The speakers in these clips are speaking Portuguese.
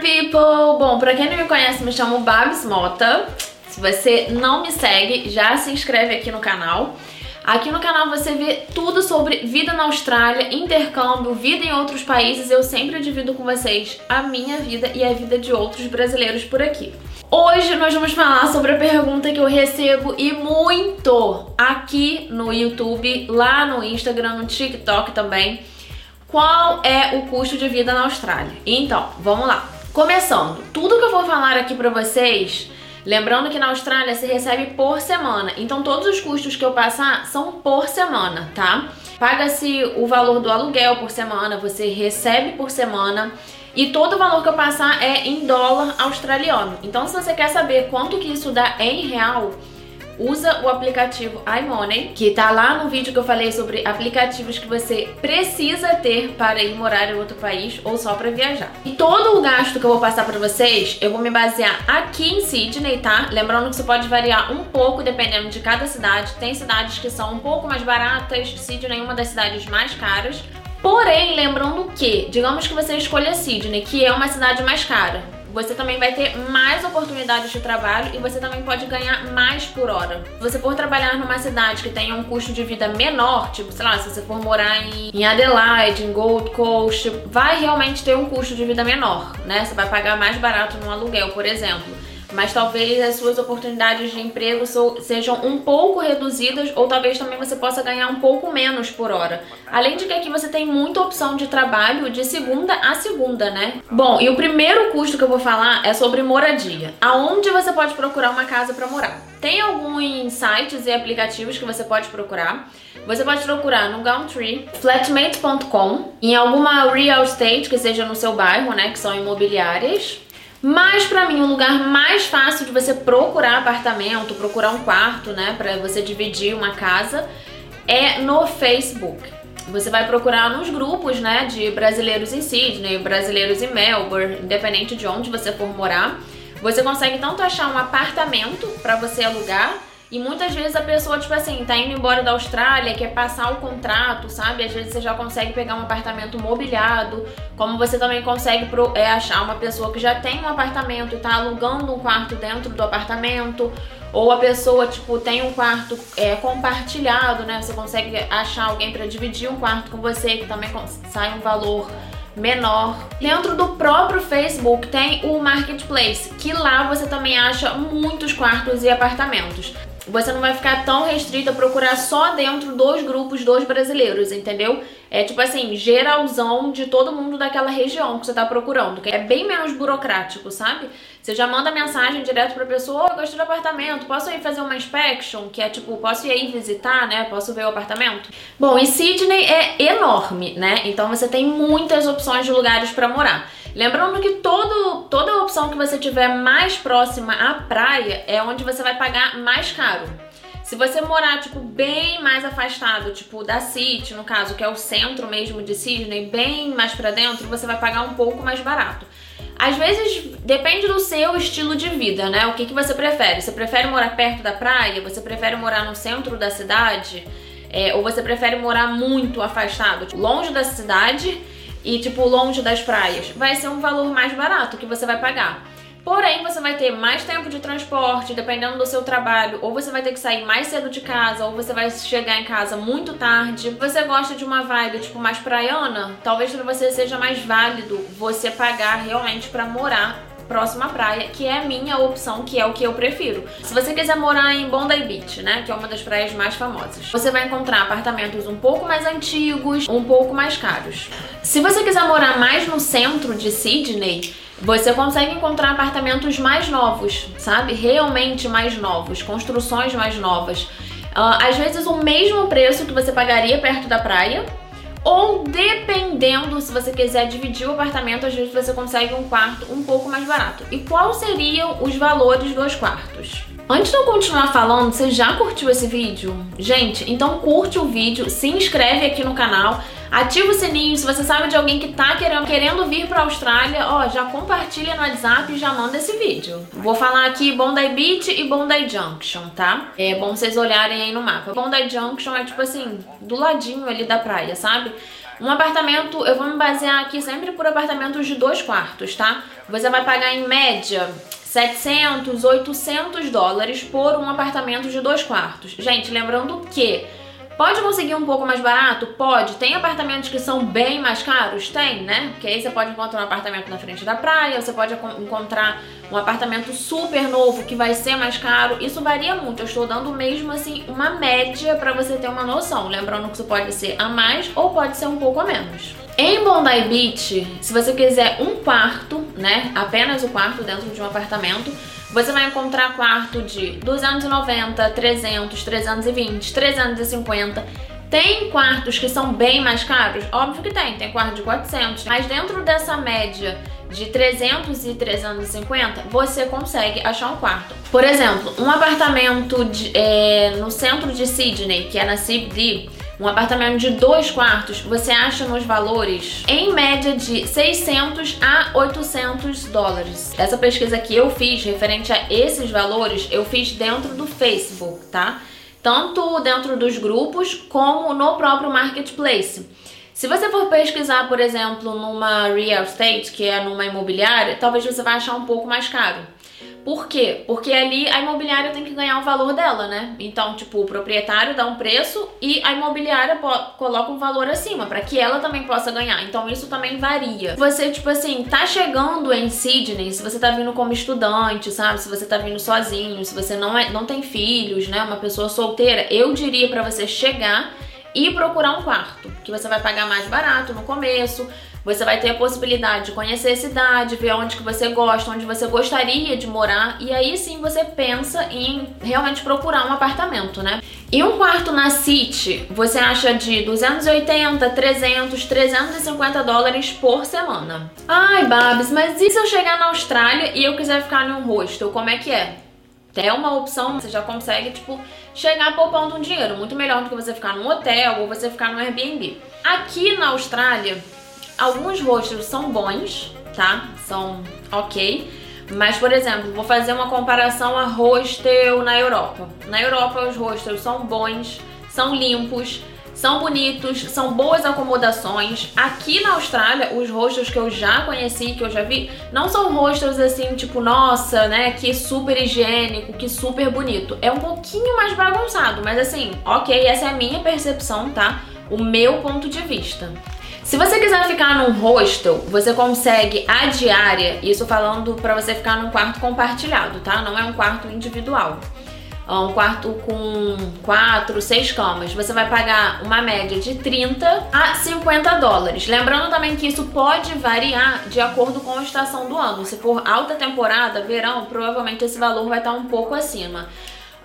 People! Bom, pra quem não me conhece, me chamo Babs Mota. Se você não me segue, já se inscreve aqui no canal. Aqui no canal você vê tudo sobre vida na Austrália, intercâmbio, vida em outros países. Eu sempre divido com vocês a minha vida e a vida de outros brasileiros por aqui. Hoje nós vamos falar sobre a pergunta que eu recebo e muito aqui no YouTube, lá no Instagram, no TikTok também qual é o custo de vida na Austrália. Então, vamos lá. Começando, tudo que eu vou falar aqui para vocês, lembrando que na Austrália se recebe por semana. Então, todos os custos que eu passar são por semana, tá? Paga-se o valor do aluguel por semana, você recebe por semana. E todo o valor que eu passar é em dólar australiano. Então, se você quer saber quanto que isso dá em real, usa o aplicativo iMoney, que tá lá no vídeo que eu falei sobre aplicativos que você precisa ter para ir morar em outro país ou só para viajar. E todo o gasto que eu vou passar para vocês, eu vou me basear aqui em Sydney, tá? Lembrando que isso pode variar um pouco dependendo de cada cidade. Tem cidades que são um pouco mais baratas, Sydney é uma das cidades mais caras. Porém, lembrando que, digamos que você escolha Sydney, que é uma cidade mais cara você também vai ter mais oportunidades de trabalho e você também pode ganhar mais por hora. Você for trabalhar numa cidade que tenha um custo de vida menor, tipo, sei lá, se você for morar em Adelaide, em Gold Coast, vai realmente ter um custo de vida menor, né? Você vai pagar mais barato no aluguel, por exemplo mas talvez as suas oportunidades de emprego sejam um pouco reduzidas ou talvez também você possa ganhar um pouco menos por hora. Além de que aqui você tem muita opção de trabalho de segunda a segunda, né? Bom, e o primeiro custo que eu vou falar é sobre moradia. Aonde você pode procurar uma casa para morar? Tem alguns sites e aplicativos que você pode procurar. Você pode procurar no Gumtree, flatmate.com, em alguma real estate que seja no seu bairro, né, que são imobiliárias. Mas para mim o lugar mais fácil de você procurar apartamento, procurar um quarto, né, para você dividir uma casa é no Facebook. Você vai procurar nos grupos, né, de brasileiros em Sydney, brasileiros em Melbourne, independente de onde você for morar. Você consegue tanto achar um apartamento para você alugar e muitas vezes a pessoa, tipo assim, tá indo embora da Austrália, quer passar o contrato, sabe? Às vezes você já consegue pegar um apartamento mobiliado, como você também consegue pro, é, achar uma pessoa que já tem um apartamento e tá alugando um quarto dentro do apartamento, ou a pessoa, tipo, tem um quarto é, compartilhado, né? Você consegue achar alguém para dividir um quarto com você, que também sai um valor menor. Dentro do próprio Facebook tem o Marketplace, que lá você também acha muitos quartos e apartamentos você não vai ficar tão restrito a procurar só dentro dos grupos dos brasileiros, entendeu? É tipo assim, geralzão de todo mundo daquela região que você tá procurando. Que é bem menos burocrático, sabe? Você já manda mensagem direto pra pessoa, oh, eu gostei do apartamento, posso ir fazer uma inspection? Que é tipo, posso ir aí visitar, né? Posso ver o apartamento? Bom, e Sydney é enorme, né? Então você tem muitas opções de lugares para morar. Lembrando que todo, toda opção que você tiver mais próxima à praia é onde você vai pagar mais caro. Se você morar, tipo, bem mais afastado, tipo, da City, no caso, que é o centro mesmo de Sydney, bem mais para dentro, você vai pagar um pouco mais barato. Às vezes, depende do seu estilo de vida, né? O que, que você prefere? Você prefere morar perto da praia? Você prefere morar no centro da cidade? É, ou você prefere morar muito afastado, tipo, longe da cidade e tipo longe das praias, vai ser um valor mais barato que você vai pagar. Porém, você vai ter mais tempo de transporte, dependendo do seu trabalho, ou você vai ter que sair mais cedo de casa, ou você vai chegar em casa muito tarde. Você gosta de uma vibe tipo mais praiana? Talvez para você seja mais válido você pagar realmente para morar próxima à praia, que é a minha opção, que é o que eu prefiro. Se você quiser morar em Bondi Beach, né, que é uma das praias mais famosas, você vai encontrar apartamentos um pouco mais antigos, um pouco mais caros. Se você quiser morar mais no centro de Sydney, você consegue encontrar apartamentos mais novos, sabe? Realmente mais novos, construções mais novas. Uh, às vezes o mesmo preço que você pagaria perto da praia, ou dependendo, se você quiser dividir o apartamento, às vezes você consegue um quarto um pouco mais barato. E quais seriam os valores dos quartos? Antes de eu continuar falando, você já curtiu esse vídeo? Gente, então curte o vídeo, se inscreve aqui no canal, ativa o sininho, se você sabe de alguém que tá querendo, querendo vir pra Austrália, ó, já compartilha no WhatsApp e já manda esse vídeo. Vou falar aqui Bondi Beach e Bondi Junction, tá? É bom vocês olharem aí no mapa. Bondi Junction é tipo assim, do ladinho ali da praia, sabe? Um apartamento, eu vou me basear aqui sempre por apartamentos de dois quartos, tá? Você vai pagar em média 700, 800 dólares por um apartamento de dois quartos. Gente, lembrando que Pode conseguir um pouco mais barato? Pode. Tem apartamentos que são bem mais caros? Tem, né? Porque aí você pode encontrar um apartamento na frente da praia, você pode encontrar um apartamento super novo que vai ser mais caro. Isso varia muito. Eu estou dando mesmo assim uma média para você ter uma noção. Lembrando que isso pode ser a mais ou pode ser um pouco a menos. Em Bondi Beach, se você quiser um quarto, né? Apenas o quarto dentro de um apartamento, você vai encontrar quarto de 290, 300, 320, 350. Tem quartos que são bem mais caros? Óbvio que tem, tem quarto de 400. Mas dentro dessa média de 300 e 350, você consegue achar um quarto. Por exemplo, um apartamento de, é, no centro de Sydney, que é na CBD, um apartamento de dois quartos você acha nos valores em média de 600 a 800 dólares. Essa pesquisa que eu fiz referente a esses valores, eu fiz dentro do Facebook, tá? Tanto dentro dos grupos como no próprio marketplace. Se você for pesquisar, por exemplo, numa real estate, que é numa imobiliária, talvez você vai achar um pouco mais caro. Por quê? Porque ali a imobiliária tem que ganhar o valor dela, né? Então, tipo, o proprietário dá um preço e a imobiliária coloca um valor acima para que ela também possa ganhar. Então, isso também varia. Você, tipo assim, tá chegando em Sydney, se você tá vindo como estudante, sabe? Se você tá vindo sozinho, se você não é, não tem filhos, né? Uma pessoa solteira, eu diria para você chegar e procurar um quarto, que você vai pagar mais barato no começo, você vai ter a possibilidade de conhecer a cidade, ver onde que você gosta, onde você gostaria de morar e aí sim você pensa em realmente procurar um apartamento, né? E um quarto na City, você acha de 280, 300, 350 dólares por semana. Ai, Babs, mas e se eu chegar na Austrália e eu quiser ficar num hostel, como é que é? É uma opção, você já consegue, tipo, chegar poupando um dinheiro. Muito melhor do que você ficar num hotel ou você ficar no Airbnb. Aqui na Austrália, Alguns hostels são bons, tá? São ok. Mas, por exemplo, vou fazer uma comparação a hostel na Europa. Na Europa, os hostels são bons, são limpos, são bonitos, são boas acomodações. Aqui na Austrália, os hostels que eu já conheci, que eu já vi, não são hostels assim, tipo, nossa, né, que super higiênico, que super bonito. É um pouquinho mais bagunçado, mas assim, ok, essa é a minha percepção, tá? O meu ponto de vista. Se você quiser ficar num hostel, você consegue a diária, isso falando para você ficar num quarto compartilhado, tá? Não é um quarto individual. É um quarto com quatro, seis camas. Você vai pagar uma média de 30 a 50 dólares. Lembrando também que isso pode variar de acordo com a estação do ano. Se for alta temporada, verão, provavelmente esse valor vai estar um pouco acima.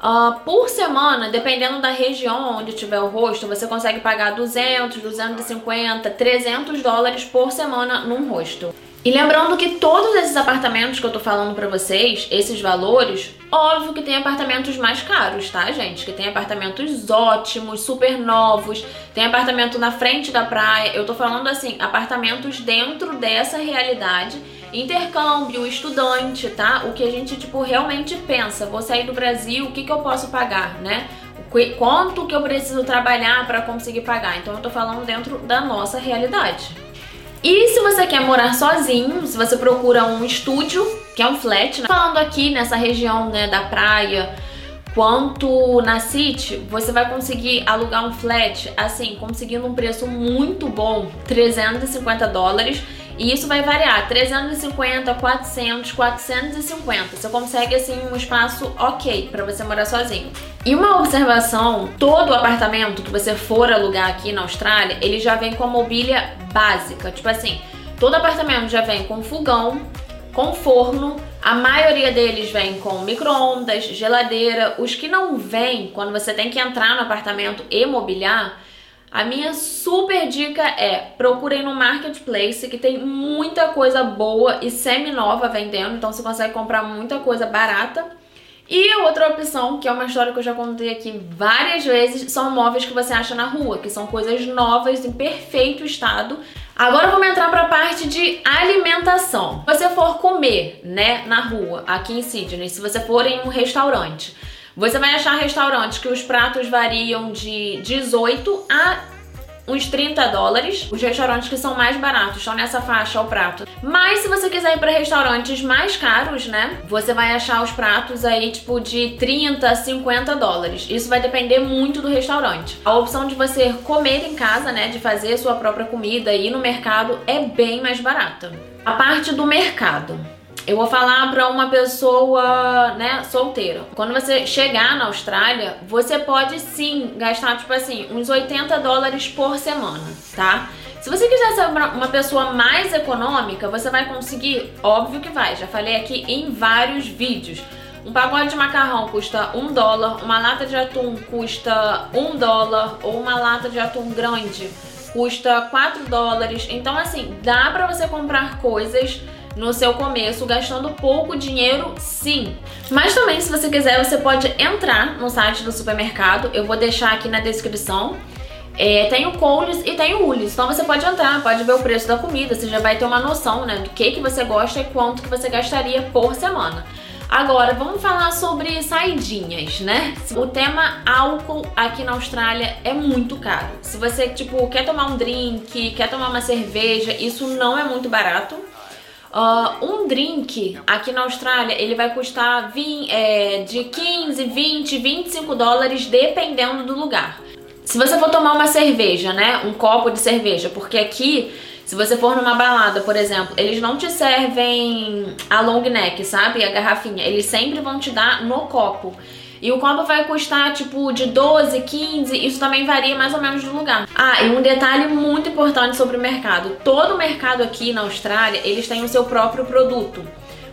Uh, por semana, dependendo da região onde tiver o rosto, você consegue pagar 200, 250, 300 dólares por semana num rosto. E lembrando que todos esses apartamentos que eu tô falando pra vocês, esses valores, óbvio que tem apartamentos mais caros, tá, gente? Que tem apartamentos ótimos, super novos, tem apartamento na frente da praia. Eu tô falando assim, apartamentos dentro dessa realidade intercâmbio, estudante, tá? O que a gente, tipo, realmente pensa. Vou sair do Brasil, o que, que eu posso pagar, né? Quanto que eu preciso trabalhar para conseguir pagar? Então eu tô falando dentro da nossa realidade. E se você quer morar sozinho, se você procura um estúdio, que é um flat, né? falando aqui nessa região né, da praia, quanto na City, você vai conseguir alugar um flat, assim, conseguindo um preço muito bom, 350 dólares, e isso vai variar, 350, 400, 450. Você consegue assim um espaço ok para você morar sozinho. E uma observação, todo apartamento que você for alugar aqui na Austrália, ele já vem com a mobília básica, tipo assim, todo apartamento já vem com fogão, com forno, a maioria deles vem com micro-ondas, geladeira. Os que não vêm, quando você tem que entrar no apartamento e mobiliar, a minha super dica é procurem no marketplace que tem muita coisa boa e semi-nova vendendo, então você consegue comprar muita coisa barata. E a outra opção, que é uma história que eu já contei aqui várias vezes, são móveis que você acha na rua, que são coisas novas em perfeito estado. Agora vamos entrar para a parte de alimentação. Se você for comer, né, na rua, aqui em Sydney, se você for em um restaurante, você vai achar restaurantes que os pratos variam de 18 a uns 30 dólares. Os restaurantes que são mais baratos estão nessa faixa ao prato. Mas se você quiser ir para restaurantes mais caros, né? Você vai achar os pratos aí tipo de 30, 50 dólares. Isso vai depender muito do restaurante. A opção de você comer em casa, né, de fazer sua própria comida e ir no mercado é bem mais barata. A parte do mercado. Eu vou falar para uma pessoa, né, solteira. Quando você chegar na Austrália, você pode sim gastar, tipo assim, uns 80 dólares por semana, tá? Se você quiser ser uma pessoa mais econômica, você vai conseguir? Óbvio que vai, já falei aqui em vários vídeos. Um pacote de macarrão custa um dólar, uma lata de atum custa um dólar, ou uma lata de atum grande custa 4 dólares. Então, assim, dá pra você comprar coisas no seu começo, gastando pouco dinheiro, sim. Mas também, se você quiser, você pode entrar no site do supermercado. Eu vou deixar aqui na descrição. É, tem o Coles e tem o Ulis. Então você pode entrar, pode ver o preço da comida, você já vai ter uma noção, né, do que, que você gosta e quanto que você gastaria por semana. Agora, vamos falar sobre saidinhas, né? O tema álcool aqui na Austrália é muito caro. Se você, tipo, quer tomar um drink, quer tomar uma cerveja, isso não é muito barato. Uh, um drink aqui na Austrália, ele vai custar 20, é, de 15, 20, 25 dólares, dependendo do lugar. Se você for tomar uma cerveja, né, um copo de cerveja, porque aqui, se você for numa balada, por exemplo, eles não te servem a long neck, sabe, a garrafinha, eles sempre vão te dar no copo. E o copo vai custar tipo de 12, 15, isso também varia mais ou menos do lugar. Ah, e um detalhe muito importante sobre o mercado. Todo mercado aqui na Austrália, eles têm o seu próprio produto.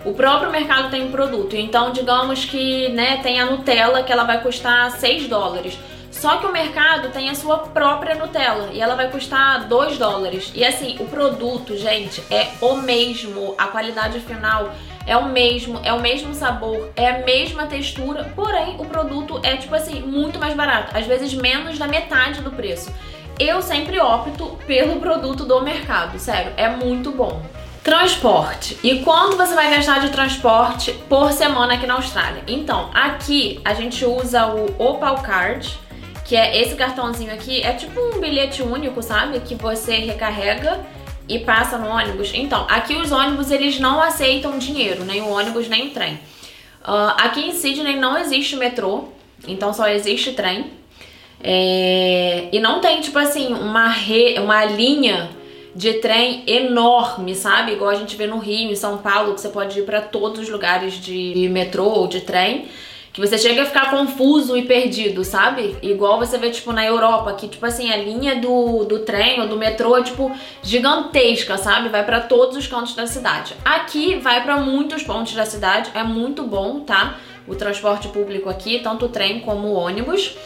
O próprio mercado tem um produto. Então, digamos que, né, tem a Nutella que ela vai custar 6 dólares. Só que o mercado tem a sua própria Nutella e ela vai custar 2 dólares. E assim, o produto, gente, é o mesmo. A qualidade final é o mesmo, é o mesmo sabor, é a mesma textura, porém o produto é tipo assim, muito mais barato, às vezes menos da metade do preço. Eu sempre opto pelo produto do mercado, sério, é muito bom. Transporte. E quanto você vai gastar de transporte por semana aqui na Austrália? Então, aqui a gente usa o Opal Card, que é esse cartãozinho aqui, é tipo um bilhete único, sabe? Que você recarrega e passa no ônibus. Então, aqui os ônibus eles não aceitam dinheiro, nem o ônibus nem o trem. Uh, aqui em Sydney não existe metrô, então só existe trem. É... E não tem, tipo assim, uma, re... uma linha de trem enorme, sabe? Igual a gente vê no Rio, em São Paulo, que você pode ir para todos os lugares de metrô ou de trem que você chega a ficar confuso e perdido, sabe? Igual você vê, tipo, na Europa, que, tipo assim, a linha do, do trem ou do metrô é, tipo, gigantesca, sabe? Vai para todos os cantos da cidade. Aqui vai para muitos pontos da cidade, é muito bom, tá? O transporte público aqui, tanto o trem como o ônibus.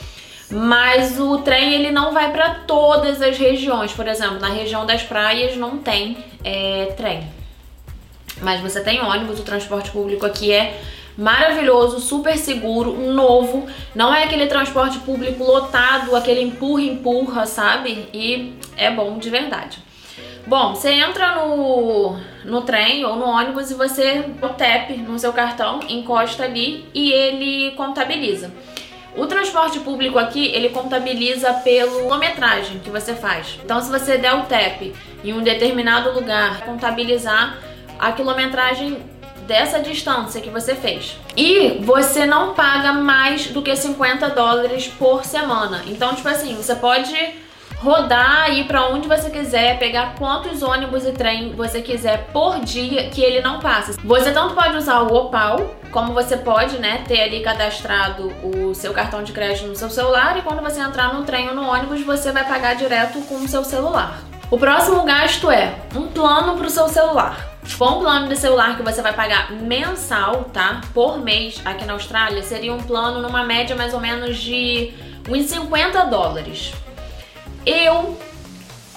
Mas o trem ele não vai para todas as regiões. Por exemplo, na região das praias não tem é, trem. Mas você tem ônibus, o transporte público aqui é maravilhoso, super seguro, novo. Não é aquele transporte público lotado, aquele empurra-empurra, sabe? E é bom de verdade. Bom, você entra no, no trem ou no ônibus e você o tap no seu cartão, encosta ali e ele contabiliza. O transporte público aqui, ele contabiliza pela quilometragem que você faz. Então, se você der o tap em um determinado lugar, contabilizar a quilometragem dessa distância que você fez. E você não paga mais do que 50 dólares por semana. Então, tipo assim, você pode rodar, ir para onde você quiser, pegar quantos ônibus e trem você quiser por dia que ele não passa. Você tanto pode usar o Opal, como você pode, né, ter ali cadastrado o seu cartão de crédito no seu celular e quando você entrar no trem ou no ônibus, você vai pagar direto com o seu celular. O próximo gasto é um plano para o seu celular. Um plano de celular que você vai pagar mensal, tá? Por mês aqui na Austrália, seria um plano numa média mais ou menos de uns 50 dólares. Eu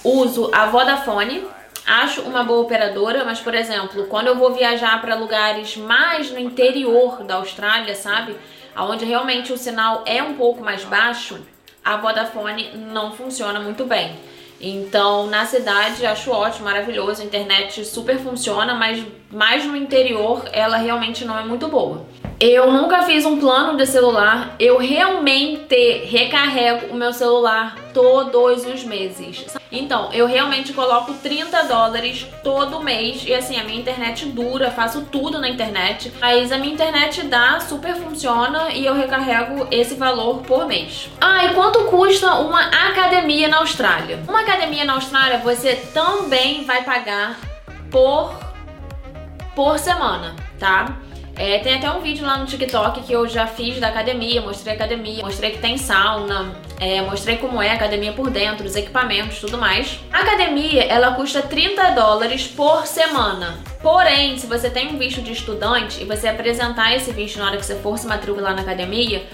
uso a Vodafone, acho uma boa operadora, mas por exemplo, quando eu vou viajar para lugares mais no interior da Austrália, sabe? Onde realmente o sinal é um pouco mais baixo, a Vodafone não funciona muito bem. Então, na cidade, acho ótimo, maravilhoso, a internet super funciona, mas mais no interior ela realmente não é muito boa. Eu nunca fiz um plano de celular, eu realmente recarrego o meu celular todos os meses. Então, eu realmente coloco 30 dólares todo mês e assim, a minha internet dura, faço tudo na internet. Mas a minha internet dá, super funciona e eu recarrego esse valor por mês. Ah, e quanto custa uma academia na Austrália? Uma academia na Austrália você também vai pagar por por semana, tá? É, tem até um vídeo lá no TikTok que eu já fiz da academia, mostrei a academia, mostrei que tem sauna, é, mostrei como é a academia por dentro, os equipamentos, tudo mais. A academia, ela custa 30 dólares por semana. Porém, se você tem um visto de estudante e você apresentar esse visto na hora que você for se matricular na academia,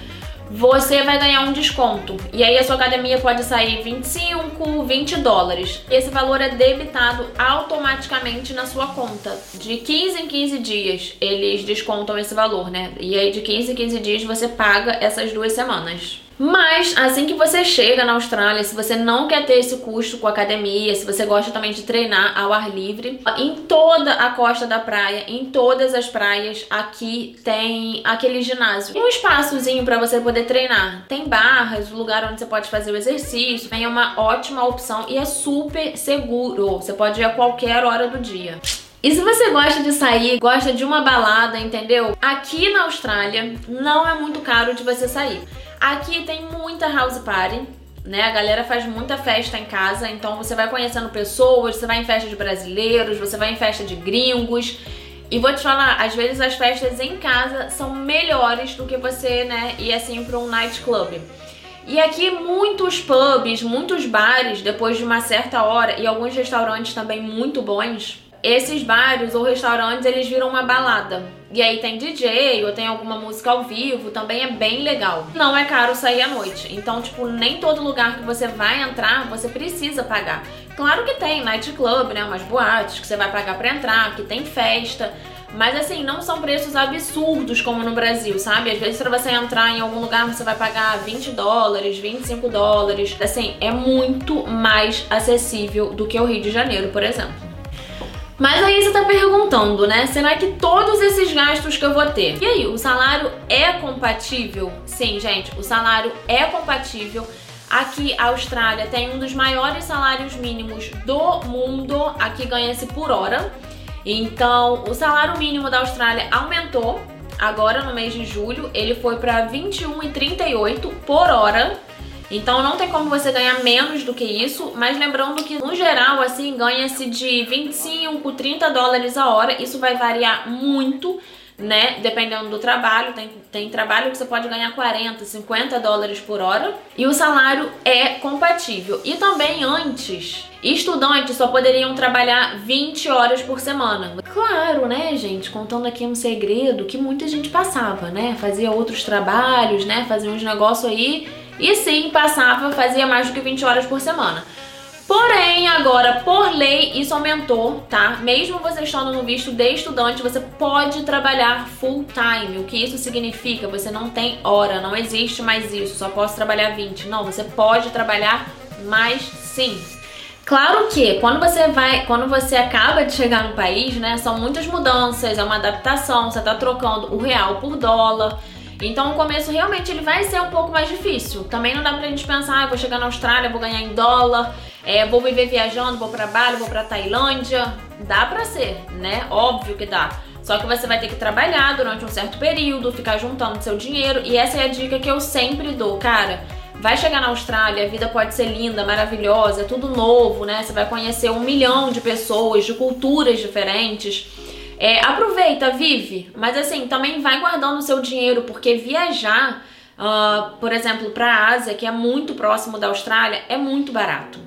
você vai ganhar um desconto. E aí a sua academia pode sair 25, 20 dólares. Esse valor é debitado automaticamente na sua conta. De 15 em 15 dias eles descontam esse valor, né? E aí de 15 em 15 dias você paga essas duas semanas. Mas assim que você chega na Austrália, se você não quer ter esse custo com academia, se você gosta também de treinar ao ar livre, em toda a costa da praia, em todas as praias, aqui tem aquele ginásio. Tem um espaçozinho para você poder treinar. Tem barras, lugar onde você pode fazer o exercício. É uma ótima opção e é super seguro. Você pode ir a qualquer hora do dia. E se você gosta de sair, gosta de uma balada, entendeu? Aqui na Austrália não é muito caro de você sair. Aqui tem muita house party, né? A galera faz muita festa em casa, então você vai conhecendo pessoas, você vai em festa de brasileiros, você vai em festa de gringos. E vou te falar, às vezes as festas em casa são melhores do que você, né, ir assim para um nightclub. E aqui muitos pubs, muitos bares, depois de uma certa hora, e alguns restaurantes também muito bons, esses bares ou restaurantes eles viram uma balada. E aí tem DJ ou tem alguma música ao vivo, também é bem legal. Não é caro sair à noite. Então, tipo, nem todo lugar que você vai entrar, você precisa pagar. Claro que tem nightclub, né, umas boates que você vai pagar para entrar, que tem festa, mas assim, não são preços absurdos como no Brasil, sabe? Às vezes para você entrar em algum lugar você vai pagar 20 dólares, 25 dólares. Assim, é muito mais acessível do que o Rio de Janeiro, por exemplo. Mas aí você tá perguntando, né? Será que todos esses gastos que eu vou ter? E aí, o salário é compatível? Sim, gente, o salário é compatível. Aqui, a Austrália tem um dos maiores salários mínimos do mundo. Aqui ganha-se por hora. Então, o salário mínimo da Austrália aumentou agora no mês de julho. Ele foi para 21,38 por hora. Então não tem como você ganhar menos do que isso, mas lembrando que no geral assim ganha-se de 25, 30 dólares a hora, isso vai variar muito né? Dependendo do trabalho, tem, tem trabalho que você pode ganhar 40, 50 dólares por hora e o salário é compatível. E também antes, estudantes só poderiam trabalhar 20 horas por semana. Claro, né, gente? Contando aqui um segredo que muita gente passava, né? Fazia outros trabalhos, né? Fazia uns negócios aí e sim, passava, fazia mais do que 20 horas por semana. Porém, agora, por lei, isso aumentou, tá? Mesmo você estando no visto de estudante, você pode trabalhar full time. O que isso significa? Você não tem hora, não existe mais isso, só posso trabalhar 20. Não, você pode trabalhar mais sim. Claro que quando você vai, quando você acaba de chegar no país, né, são muitas mudanças, é uma adaptação, você tá trocando o real por dólar. Então o começo realmente ele vai ser um pouco mais difícil. Também não dá pra gente pensar, ah, vou chegar na Austrália, vou ganhar em dólar, é, vou viver viajando, vou pra Bali, vou pra Tailândia. Dá pra ser, né? Óbvio que dá. Só que você vai ter que trabalhar durante um certo período, ficar juntando seu dinheiro. E essa é a dica que eu sempre dou, cara. Vai chegar na Austrália, a vida pode ser linda, maravilhosa, é tudo novo, né? Você vai conhecer um milhão de pessoas, de culturas diferentes. É, aproveita, vive, mas assim, também vai guardando o seu dinheiro, porque viajar, uh, por exemplo, para a Ásia, que é muito próximo da Austrália, é muito barato.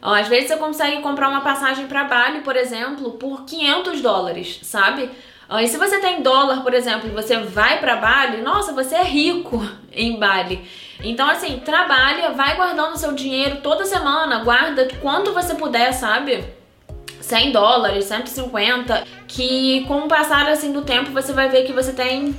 Uh, às vezes você consegue comprar uma passagem para Bali, por exemplo, por 500 dólares, sabe? Uh, e se você tem dólar, por exemplo, e você vai para Bali, nossa, você é rico em Bali. Então, assim, trabalha, vai guardando o seu dinheiro toda semana, guarda quanto você puder, sabe? 100 dólares, 150, que com o passar assim do tempo você vai ver que você tem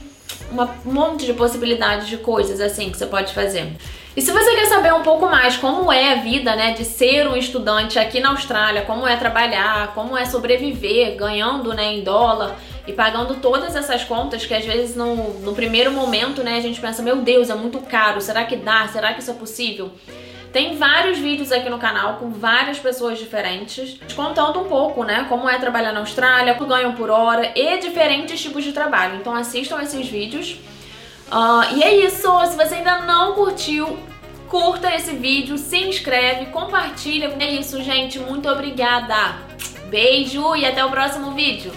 uma, um monte de possibilidades de coisas assim que você pode fazer. E se você quer saber um pouco mais como é a vida, né, de ser um estudante aqui na Austrália, como é trabalhar, como é sobreviver ganhando, né, em dólar e pagando todas essas contas que às vezes no, no primeiro momento, né, a gente pensa, meu Deus, é muito caro, será que dá? Será que isso é possível? Tem vários vídeos aqui no canal com várias pessoas diferentes, contando um pouco, né, como é trabalhar na Austrália, quanto ganham por hora e diferentes tipos de trabalho. Então assistam esses vídeos. Uh, e é isso, se você ainda não curtiu, curta esse vídeo, se inscreve, compartilha. É isso, gente, muito obrigada. Beijo e até o próximo vídeo.